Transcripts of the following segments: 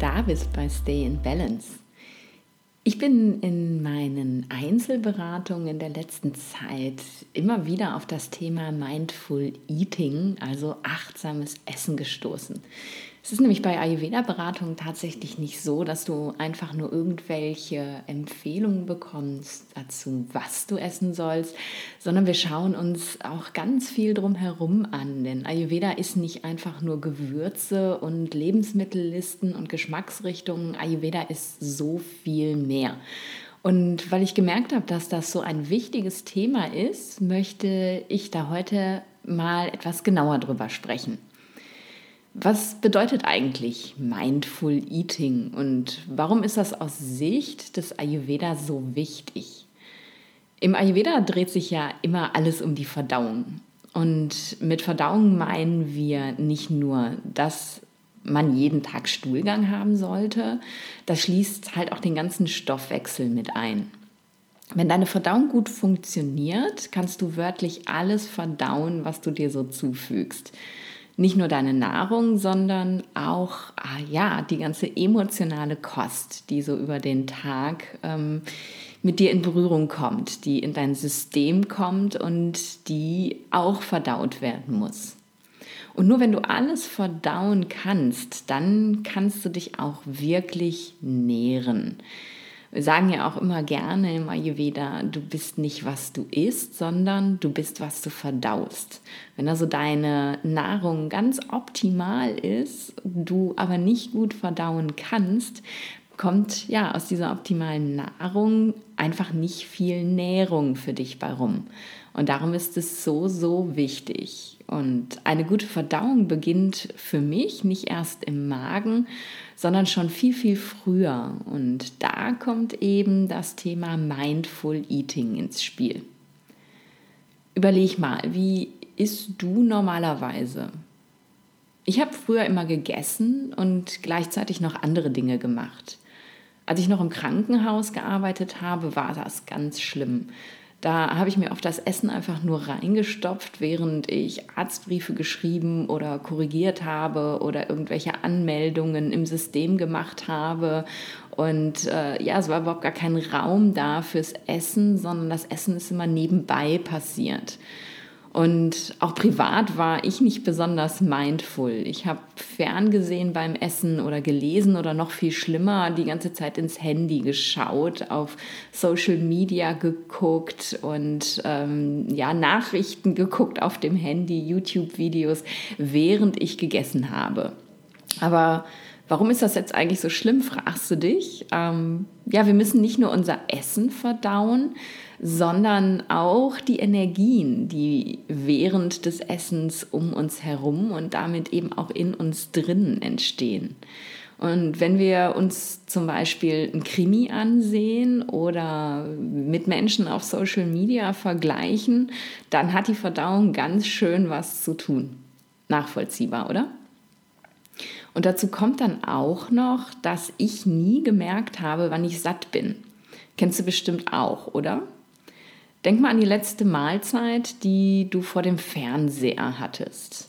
da bist bei Stay in Balance. Ich bin in meinen Einzelberatungen in der letzten Zeit immer wieder auf das Thema Mindful Eating, also achtsames Essen gestoßen. Es ist nämlich bei Ayurveda-Beratungen tatsächlich nicht so, dass du einfach nur irgendwelche Empfehlungen bekommst dazu, was du essen sollst, sondern wir schauen uns auch ganz viel drumherum an. Denn Ayurveda ist nicht einfach nur Gewürze und Lebensmittellisten und Geschmacksrichtungen. Ayurveda ist so viel mehr. Und weil ich gemerkt habe, dass das so ein wichtiges Thema ist, möchte ich da heute mal etwas genauer drüber sprechen. Was bedeutet eigentlich Mindful Eating und warum ist das aus Sicht des Ayurveda so wichtig? Im Ayurveda dreht sich ja immer alles um die Verdauung. Und mit Verdauung meinen wir nicht nur, dass man jeden Tag Stuhlgang haben sollte, das schließt halt auch den ganzen Stoffwechsel mit ein. Wenn deine Verdauung gut funktioniert, kannst du wörtlich alles verdauen, was du dir so zufügst nicht nur deine Nahrung, sondern auch ah, ja, die ganze emotionale Kost, die so über den Tag ähm, mit dir in Berührung kommt, die in dein System kommt und die auch verdaut werden muss. Und nur wenn du alles verdauen kannst, dann kannst du dich auch wirklich nähren. Wir sagen ja auch immer gerne im Ayurveda, du bist nicht, was du isst, sondern du bist, was du verdaust. Wenn also deine Nahrung ganz optimal ist, du aber nicht gut verdauen kannst, kommt ja aus dieser optimalen Nahrung einfach nicht viel Nährung für dich bei rum. Und darum ist es so, so wichtig. Und eine gute Verdauung beginnt für mich nicht erst im Magen, sondern schon viel, viel früher. Und da kommt eben das Thema Mindful Eating ins Spiel. Überleg mal, wie isst du normalerweise? Ich habe früher immer gegessen und gleichzeitig noch andere Dinge gemacht. Als ich noch im Krankenhaus gearbeitet habe, war das ganz schlimm. Da habe ich mir auf das Essen einfach nur reingestopft, während ich Arztbriefe geschrieben oder korrigiert habe oder irgendwelche Anmeldungen im System gemacht habe. Und äh, ja, es war überhaupt gar kein Raum da fürs Essen, sondern das Essen ist immer nebenbei passiert. Und auch privat war ich nicht besonders mindful. Ich habe ferngesehen beim Essen oder gelesen oder noch viel schlimmer die ganze Zeit ins Handy geschaut, auf Social Media geguckt und ähm, ja Nachrichten geguckt auf dem Handy, YouTube-Videos, während ich gegessen habe. Aber Warum ist das jetzt eigentlich so schlimm, fragst du dich. Ähm, ja, wir müssen nicht nur unser Essen verdauen, sondern auch die Energien, die während des Essens um uns herum und damit eben auch in uns drinnen entstehen. Und wenn wir uns zum Beispiel ein Krimi ansehen oder mit Menschen auf Social Media vergleichen, dann hat die Verdauung ganz schön was zu tun. Nachvollziehbar, oder? Und dazu kommt dann auch noch, dass ich nie gemerkt habe, wann ich satt bin. Kennst du bestimmt auch, oder? Denk mal an die letzte Mahlzeit, die du vor dem Fernseher hattest.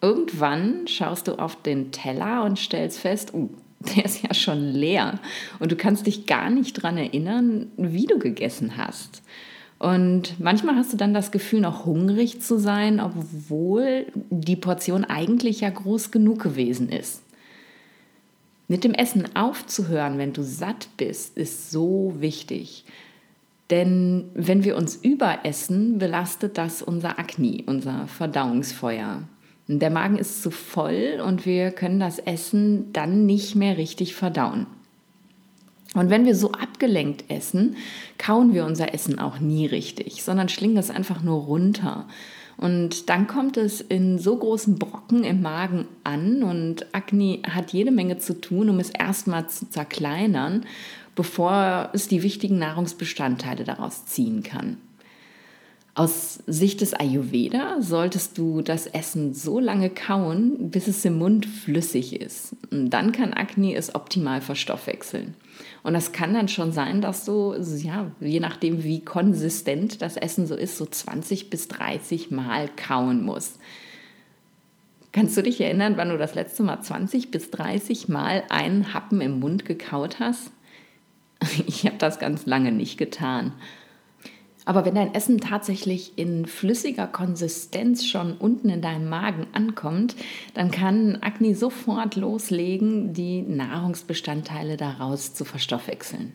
Irgendwann schaust du auf den Teller und stellst fest, oh, der ist ja schon leer und du kannst dich gar nicht daran erinnern, wie du gegessen hast. Und manchmal hast du dann das Gefühl, noch hungrig zu sein, obwohl die Portion eigentlich ja groß genug gewesen ist. Mit dem Essen aufzuhören, wenn du satt bist, ist so wichtig. Denn wenn wir uns überessen, belastet das unser Akne, unser Verdauungsfeuer. Der Magen ist zu voll und wir können das Essen dann nicht mehr richtig verdauen. Und wenn wir so abgelenkt essen, kauen wir unser Essen auch nie richtig, sondern schlingen es einfach nur runter. Und dann kommt es in so großen Brocken im Magen an und Akne hat jede Menge zu tun, um es erstmal zu zerkleinern, bevor es die wichtigen Nahrungsbestandteile daraus ziehen kann. Aus Sicht des Ayurveda solltest du das Essen so lange kauen, bis es im Mund flüssig ist. Dann kann Akne es optimal verstoffwechseln. Und das kann dann schon sein, dass du, ja, je nachdem, wie konsistent das Essen so ist, so 20 bis 30 Mal kauen musst. Kannst du dich erinnern, wann du das letzte Mal 20 bis 30 Mal einen Happen im Mund gekaut hast? Ich habe das ganz lange nicht getan. Aber wenn dein Essen tatsächlich in flüssiger Konsistenz schon unten in deinem Magen ankommt, dann kann Agni sofort loslegen, die Nahrungsbestandteile daraus zu verstoffwechseln.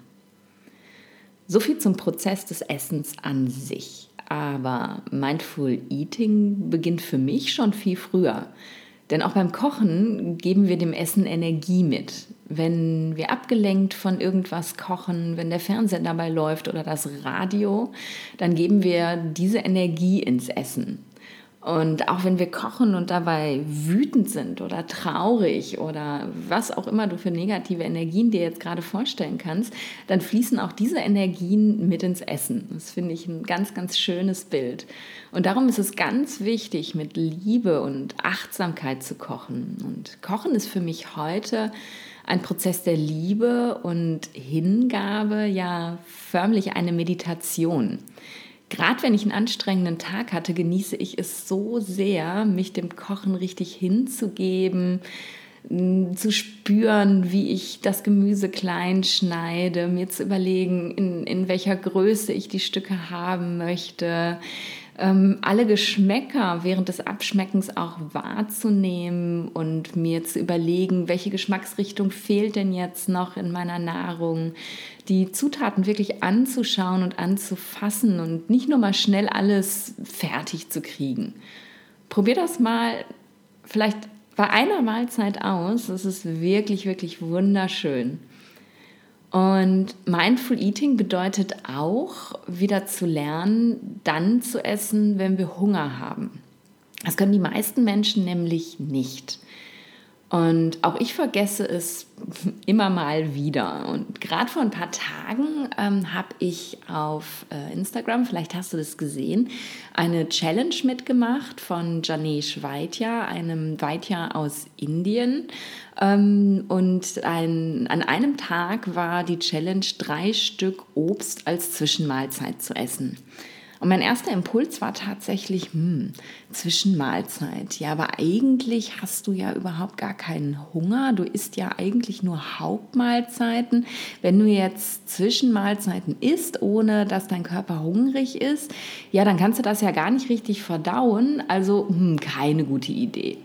So viel zum Prozess des Essens an sich. Aber Mindful Eating beginnt für mich schon viel früher. Denn auch beim Kochen geben wir dem Essen Energie mit. Wenn wir abgelenkt von irgendwas kochen, wenn der Fernseher dabei läuft oder das Radio, dann geben wir diese Energie ins Essen. Und auch wenn wir kochen und dabei wütend sind oder traurig oder was auch immer du für negative Energien dir jetzt gerade vorstellen kannst, dann fließen auch diese Energien mit ins Essen. Das finde ich ein ganz, ganz schönes Bild. Und darum ist es ganz wichtig, mit Liebe und Achtsamkeit zu kochen. Und Kochen ist für mich heute ein Prozess der Liebe und Hingabe, ja förmlich eine Meditation. Gerade wenn ich einen anstrengenden Tag hatte, genieße ich es so sehr, mich dem Kochen richtig hinzugeben, zu spüren, wie ich das Gemüse klein schneide, mir zu überlegen, in, in welcher Größe ich die Stücke haben möchte, ähm, alle Geschmäcker während des Abschmeckens auch wahrzunehmen und mir zu überlegen, welche Geschmacksrichtung fehlt denn jetzt noch in meiner Nahrung, die Zutaten wirklich anzuschauen und anzufassen und nicht nur mal schnell alles fertig zu kriegen. Probier das mal vielleicht bei einer Mahlzeit aus. Das ist wirklich, wirklich wunderschön. Und Mindful Eating bedeutet auch, wieder zu lernen, dann zu essen, wenn wir Hunger haben. Das können die meisten Menschen nämlich nicht. Und auch ich vergesse es immer mal wieder. Und gerade vor ein paar Tagen ähm, habe ich auf äh, Instagram, vielleicht hast du das gesehen, eine Challenge mitgemacht von Janesh Vaidya, einem Vaidya aus Indien. Ähm, und ein, an einem Tag war die Challenge, drei Stück Obst als Zwischenmahlzeit zu essen. Und mein erster Impuls war tatsächlich, hm, Zwischenmahlzeit. Ja, aber eigentlich hast du ja überhaupt gar keinen Hunger. Du isst ja eigentlich nur Hauptmahlzeiten. Wenn du jetzt Zwischenmahlzeiten isst, ohne dass dein Körper hungrig ist, ja, dann kannst du das ja gar nicht richtig verdauen. Also hm, keine gute Idee.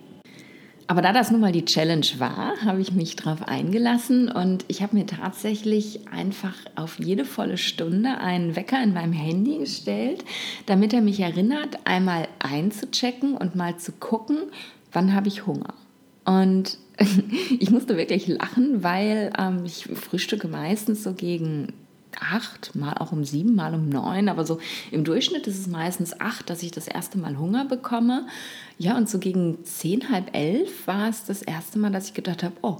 Aber da das nun mal die Challenge war, habe ich mich darauf eingelassen und ich habe mir tatsächlich einfach auf jede volle Stunde einen Wecker in meinem Handy gestellt, damit er mich erinnert, einmal einzuchecken und mal zu gucken, wann habe ich Hunger. Und ich musste wirklich lachen, weil ähm, ich frühstücke meistens so gegen acht, mal auch um sieben, mal um neun, aber so im Durchschnitt ist es meistens acht, dass ich das erste Mal Hunger bekomme. Ja, und so gegen zehn, halb elf war es das erste Mal, dass ich gedacht habe, oh,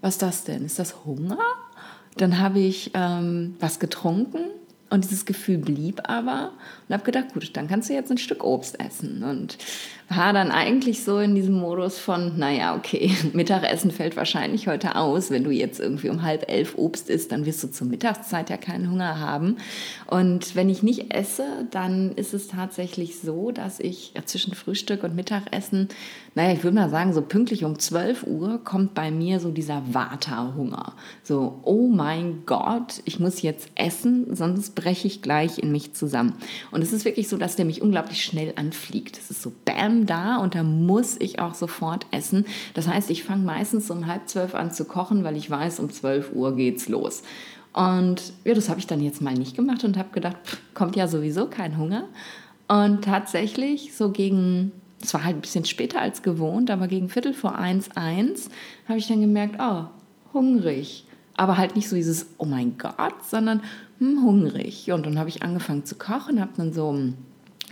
was ist das denn? Ist das Hunger? Dann habe ich ähm, was getrunken und dieses Gefühl blieb aber und habe gedacht, gut, dann kannst du jetzt ein Stück Obst essen. Und war dann eigentlich so in diesem Modus von, naja, okay, Mittagessen fällt wahrscheinlich heute aus. Wenn du jetzt irgendwie um halb elf Obst isst, dann wirst du zur Mittagszeit ja keinen Hunger haben. Und wenn ich nicht esse, dann ist es tatsächlich so, dass ich ja, zwischen Frühstück und Mittagessen, naja, ich würde mal sagen, so pünktlich um 12 Uhr kommt bei mir so dieser Vata-Hunger. So, oh mein Gott, ich muss jetzt essen, sonst breche ich gleich in mich zusammen. Und es ist wirklich so, dass der mich unglaublich schnell anfliegt. Es ist so Bam da und da muss ich auch sofort essen. Das heißt, ich fange meistens um halb zwölf an zu kochen, weil ich weiß, um 12 Uhr geht's los. Und ja, das habe ich dann jetzt mal nicht gemacht und habe gedacht, pff, kommt ja sowieso kein Hunger. Und tatsächlich, so gegen, es war halt ein bisschen später als gewohnt, aber gegen Viertel vor eins, eins, habe ich dann gemerkt, oh, hungrig aber halt nicht so dieses, oh mein Gott, sondern hm, hungrig. Und dann habe ich angefangen zu kochen, habe dann so,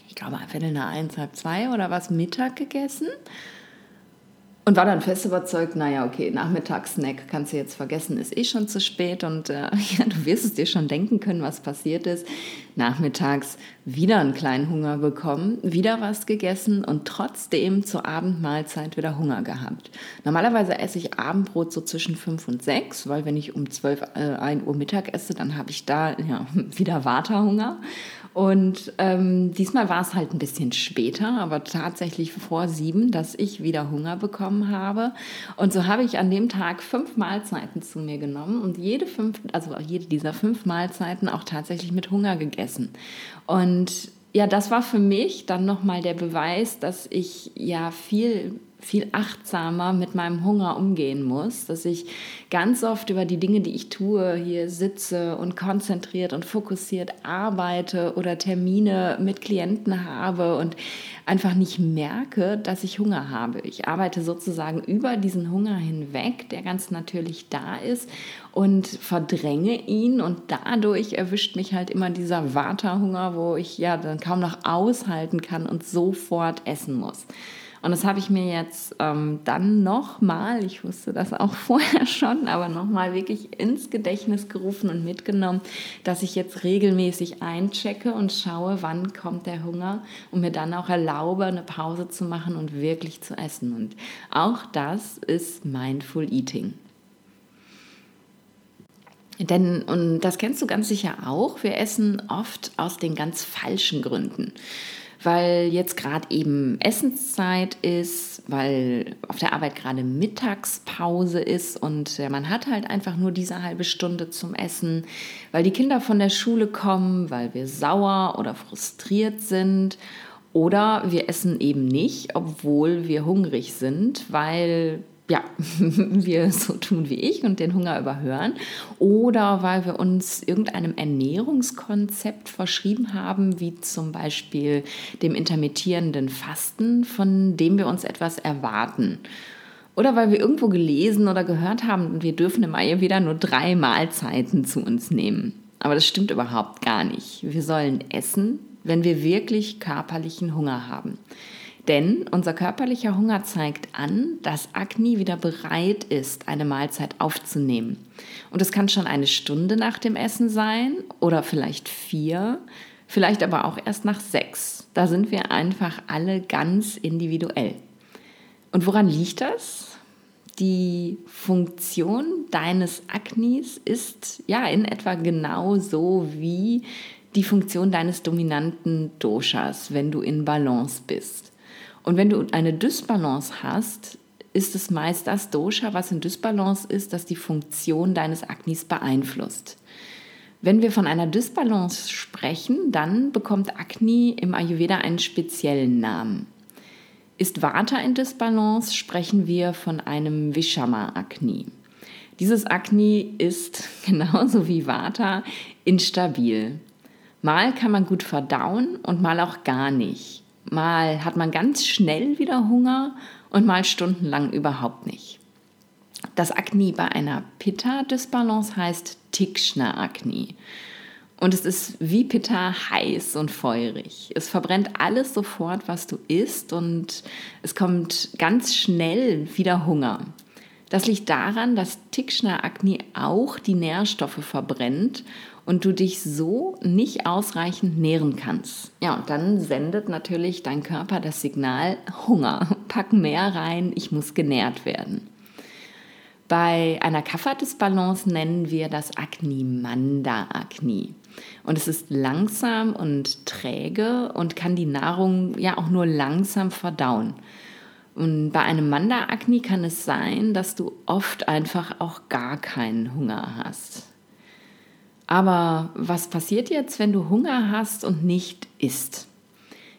ich glaube, Viertel nach eins, halb zwei oder was Mittag gegessen und war dann fest überzeugt, naja, okay, Nachmittagssnack kannst du jetzt vergessen, ist eh schon zu spät und äh, ja, du wirst es dir schon denken können, was passiert ist. Nachmittags wieder einen kleinen Hunger bekommen, wieder was gegessen und trotzdem zur Abendmahlzeit wieder Hunger gehabt. Normalerweise esse ich Abendbrot so zwischen fünf und sechs, weil wenn ich um zwölf, äh, ein Uhr Mittag esse, dann habe ich da ja, wieder Waterhunger. Und ähm, diesmal war es halt ein bisschen später, aber tatsächlich vor sieben, dass ich wieder Hunger bekommen habe. Und so habe ich an dem Tag fünf Mahlzeiten zu mir genommen und jede fünf, also jede dieser fünf Mahlzeiten auch tatsächlich mit Hunger gegessen. Und ja, das war für mich dann nochmal der Beweis, dass ich ja viel viel achtsamer mit meinem Hunger umgehen muss, dass ich ganz oft über die Dinge, die ich tue, hier sitze und konzentriert und fokussiert arbeite oder Termine mit Klienten habe und einfach nicht merke, dass ich Hunger habe. Ich arbeite sozusagen über diesen Hunger hinweg, der ganz natürlich da ist und verdränge ihn und dadurch erwischt mich halt immer dieser Vata-Hunger, wo ich ja dann kaum noch aushalten kann und sofort essen muss. Und das habe ich mir jetzt ähm, dann nochmal, ich wusste das auch vorher schon, aber nochmal wirklich ins Gedächtnis gerufen und mitgenommen, dass ich jetzt regelmäßig einchecke und schaue, wann kommt der Hunger und mir dann auch erlaube, eine Pause zu machen und wirklich zu essen. Und auch das ist Mindful Eating. Denn, und das kennst du ganz sicher auch, wir essen oft aus den ganz falschen Gründen weil jetzt gerade eben Essenszeit ist, weil auf der Arbeit gerade Mittagspause ist und man hat halt einfach nur diese halbe Stunde zum Essen, weil die Kinder von der Schule kommen, weil wir sauer oder frustriert sind oder wir essen eben nicht, obwohl wir hungrig sind, weil ja, wir so tun wie ich und den Hunger überhören oder weil wir uns irgendeinem Ernährungskonzept verschrieben haben, wie zum Beispiel dem intermittierenden Fasten, von dem wir uns etwas erwarten. Oder weil wir irgendwo gelesen oder gehört haben, wir dürfen im Ayurveda nur drei Mahlzeiten zu uns nehmen. Aber das stimmt überhaupt gar nicht. Wir sollen essen, wenn wir wirklich körperlichen Hunger haben. Denn unser körperlicher Hunger zeigt an, dass Agni wieder bereit ist, eine Mahlzeit aufzunehmen. Und es kann schon eine Stunde nach dem Essen sein oder vielleicht vier, vielleicht aber auch erst nach sechs. Da sind wir einfach alle ganz individuell. Und woran liegt das? Die Funktion deines Agnis ist ja in etwa genauso wie die Funktion deines dominanten Doshas, wenn du in Balance bist. Und wenn du eine Dysbalance hast, ist es meist das Dosha, was in Dysbalance ist, das die Funktion deines Agnis beeinflusst. Wenn wir von einer Dysbalance sprechen, dann bekommt Agni im Ayurveda einen speziellen Namen. Ist Vata in Dysbalance, sprechen wir von einem Vishama-Agni. Dieses Agni ist genauso wie Vata instabil. Mal kann man gut verdauen und mal auch gar nicht. Mal hat man ganz schnell wieder Hunger und mal stundenlang überhaupt nicht. Das Agni bei einer Pitta-Dysbalance heißt Tikshna-Agni. Und es ist wie Pitta heiß und feurig. Es verbrennt alles sofort, was du isst und es kommt ganz schnell wieder Hunger. Das liegt daran, dass Tikshna Agni auch die Nährstoffe verbrennt und du dich so nicht ausreichend nähren kannst. Ja, und dann sendet natürlich dein Körper das Signal Hunger. Pack mehr rein, ich muss genährt werden. Bei einer Kapha-Disbalance nennen wir das Agni Manda Agni. Und es ist langsam und träge und kann die Nahrung ja auch nur langsam verdauen. Und bei einem Manda Agni kann es sein, dass du oft einfach auch gar keinen Hunger hast. Aber was passiert jetzt, wenn du Hunger hast und nicht isst?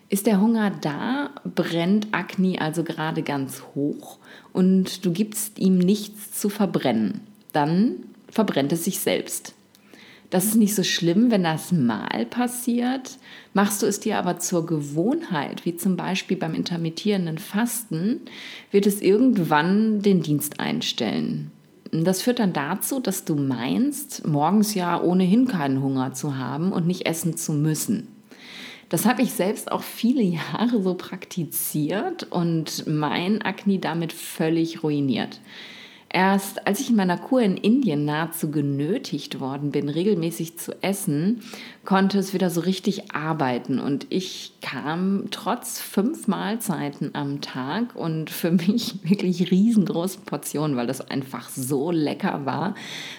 Ist der Hunger da, brennt Agni also gerade ganz hoch und du gibst ihm nichts zu verbrennen, dann verbrennt es sich selbst. Das ist nicht so schlimm, wenn das mal passiert. Machst du es dir aber zur Gewohnheit, wie zum Beispiel beim intermittierenden Fasten, wird es irgendwann den Dienst einstellen. Das führt dann dazu, dass du meinst, morgens ja ohnehin keinen Hunger zu haben und nicht essen zu müssen. Das habe ich selbst auch viele Jahre so praktiziert und mein Akne damit völlig ruiniert. Erst als ich in meiner Kur in Indien nahezu genötigt worden bin, regelmäßig zu essen, konnte es wieder so richtig arbeiten. Und ich kam trotz fünf Mahlzeiten am Tag und für mich wirklich riesengroßen Portionen, weil das einfach so lecker war,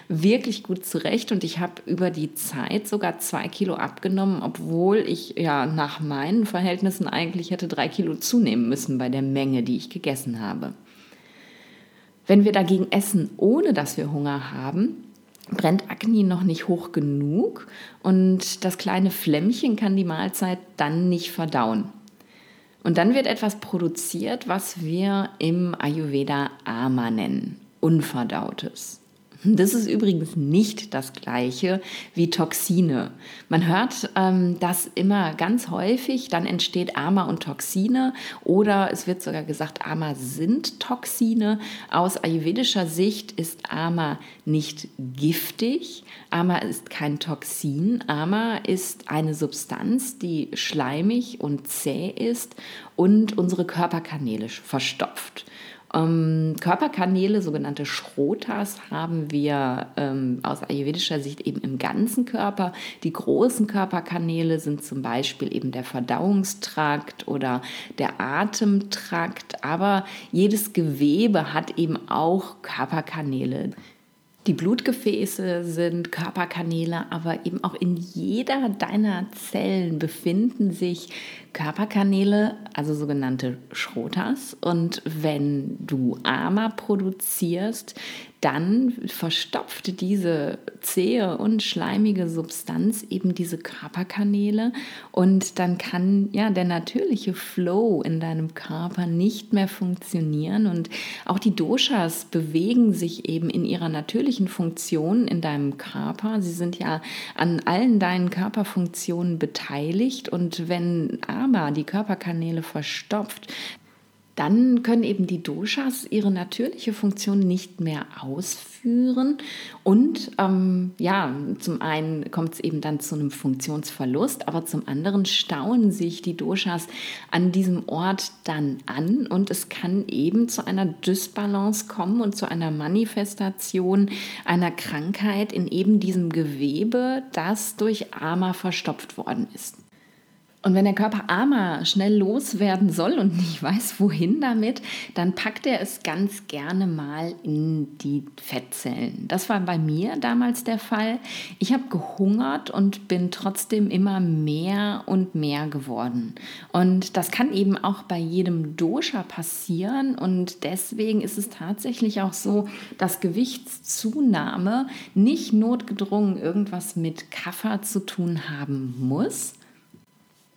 wirklich gut zurecht. Und ich habe über die Zeit sogar zwei Kilo abgenommen, obwohl ich ja nach meinen Verhältnissen eigentlich hätte drei Kilo zunehmen müssen bei der Menge, die ich gegessen habe. Wenn wir dagegen essen, ohne dass wir Hunger haben, brennt Agni noch nicht hoch genug und das kleine Flämmchen kann die Mahlzeit dann nicht verdauen. Und dann wird etwas produziert, was wir im Ayurveda Ama nennen, Unverdautes. Das ist übrigens nicht das gleiche wie Toxine. Man hört ähm, das immer ganz häufig, dann entsteht Ama und Toxine oder es wird sogar gesagt, Ama sind Toxine. Aus ayurvedischer Sicht ist Ama nicht giftig. Ama ist kein Toxin. Ama ist eine Substanz, die schleimig und zäh ist und unsere Körperkanäle verstopft. Ähm, Körperkanäle, sogenannte Schrotas, haben wir ähm, aus ayurvedischer Sicht eben im ganzen Körper. Die großen Körperkanäle sind zum Beispiel eben der Verdauungstrakt oder der Atemtrakt, aber jedes Gewebe hat eben auch Körperkanäle. Die Blutgefäße sind Körperkanäle, aber eben auch in jeder deiner Zellen befinden sich Körperkanäle, also sogenannte Schrotas. Und wenn du Ama produzierst, dann verstopft diese zähe und schleimige Substanz eben diese Körperkanäle und dann kann ja der natürliche Flow in deinem Körper nicht mehr funktionieren und auch die Doshas bewegen sich eben in ihrer natürlichen Funktion in deinem Körper. Sie sind ja an allen deinen Körperfunktionen beteiligt und wenn aber die Körperkanäle verstopft, dann können eben die Doshas ihre natürliche Funktion nicht mehr ausführen. Und ähm, ja, zum einen kommt es eben dann zu einem Funktionsverlust, aber zum anderen stauen sich die Doshas an diesem Ort dann an und es kann eben zu einer Dysbalance kommen und zu einer Manifestation einer Krankheit in eben diesem Gewebe, das durch Ama verstopft worden ist. Und wenn der Körper Ama schnell loswerden soll und nicht weiß, wohin damit, dann packt er es ganz gerne mal in die Fettzellen. Das war bei mir damals der Fall. Ich habe gehungert und bin trotzdem immer mehr und mehr geworden. Und das kann eben auch bei jedem Dosha passieren. Und deswegen ist es tatsächlich auch so, dass Gewichtszunahme nicht notgedrungen irgendwas mit Kaffer zu tun haben muss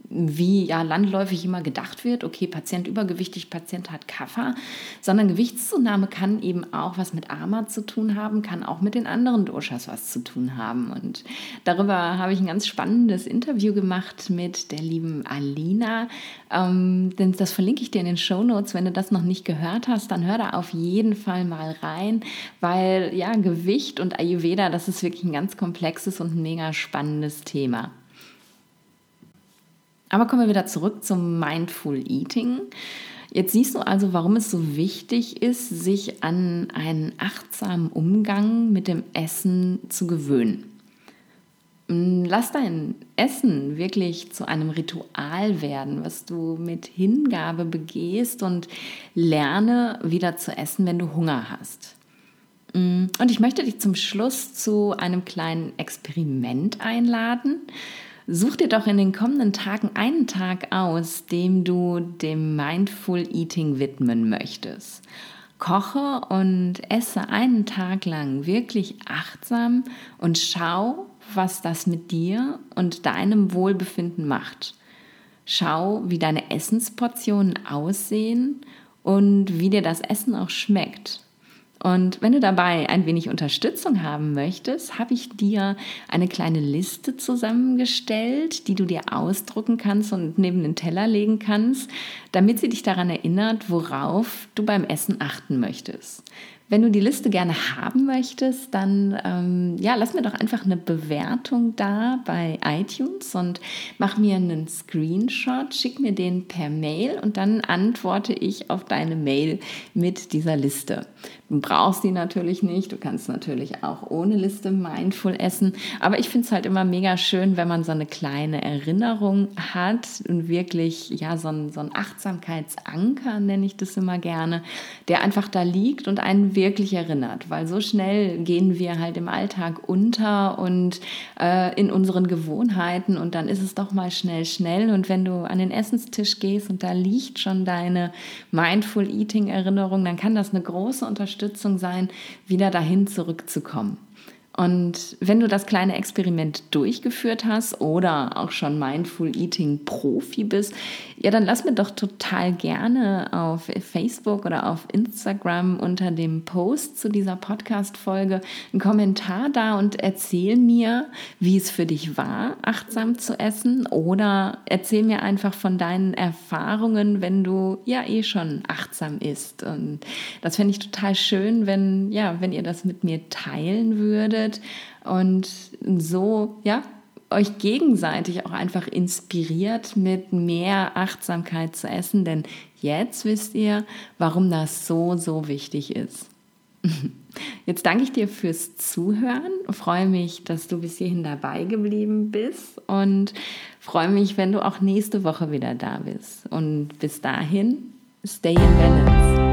wie ja landläufig immer gedacht wird, okay, Patient übergewichtig, Patient hat Kaffer, sondern Gewichtszunahme kann eben auch was mit Ama zu tun haben, kann auch mit den anderen Doshas was zu tun haben. Und darüber habe ich ein ganz spannendes Interview gemacht mit der lieben Alina. Ähm, das verlinke ich dir in den Show Notes. Wenn du das noch nicht gehört hast, dann hör da auf jeden Fall mal rein, weil ja, Gewicht und Ayurveda, das ist wirklich ein ganz komplexes und mega spannendes Thema. Aber kommen wir wieder zurück zum Mindful Eating. Jetzt siehst du also, warum es so wichtig ist, sich an einen achtsamen Umgang mit dem Essen zu gewöhnen. Mm, lass dein Essen wirklich zu einem Ritual werden, was du mit Hingabe begehst und lerne wieder zu essen, wenn du Hunger hast. Mm, und ich möchte dich zum Schluss zu einem kleinen Experiment einladen. Such dir doch in den kommenden Tagen einen Tag aus, dem du dem Mindful Eating widmen möchtest. Koche und esse einen Tag lang wirklich achtsam und schau, was das mit dir und deinem Wohlbefinden macht. Schau, wie deine Essensportionen aussehen und wie dir das Essen auch schmeckt. Und wenn du dabei ein wenig Unterstützung haben möchtest, habe ich dir eine kleine Liste zusammengestellt, die du dir ausdrucken kannst und neben den Teller legen kannst, damit sie dich daran erinnert, worauf du beim Essen achten möchtest. Wenn du die Liste gerne haben möchtest, dann ähm, ja, lass mir doch einfach eine Bewertung da bei iTunes und mach mir einen Screenshot, schick mir den per Mail und dann antworte ich auf deine Mail mit dieser Liste. Du brauchst die natürlich nicht, du kannst natürlich auch ohne Liste mindful essen, aber ich finde es halt immer mega schön, wenn man so eine kleine Erinnerung hat und wirklich, ja, so ein, so ein Achtsamkeitsanker nenne ich das immer gerne, der einfach da liegt und einen wirklich erinnert, weil so schnell gehen wir halt im Alltag unter und äh, in unseren Gewohnheiten und dann ist es doch mal schnell, schnell und wenn du an den Essenstisch gehst und da liegt schon deine Mindful Eating Erinnerung, dann kann das eine große Unterstützung sein, wieder dahin zurückzukommen. Und wenn du das kleine Experiment durchgeführt hast oder auch schon Mindful Eating Profi bist, ja, dann lass mir doch total gerne auf Facebook oder auf Instagram unter dem Post zu dieser Podcast-Folge einen Kommentar da und erzähl mir, wie es für dich war, achtsam zu essen oder erzähl mir einfach von deinen Erfahrungen, wenn du ja eh schon achtsam isst. Und das fände ich total schön, wenn, ja, wenn ihr das mit mir teilen würdet findet und so, ja, euch gegenseitig auch einfach inspiriert, mit mehr Achtsamkeit zu essen, denn jetzt wisst ihr, warum das so, so wichtig ist. Jetzt danke ich dir fürs Zuhören, freue mich, dass du bis hierhin dabei geblieben bist und freue mich, wenn du auch nächste Woche wieder da bist. Und bis dahin, stay in balance.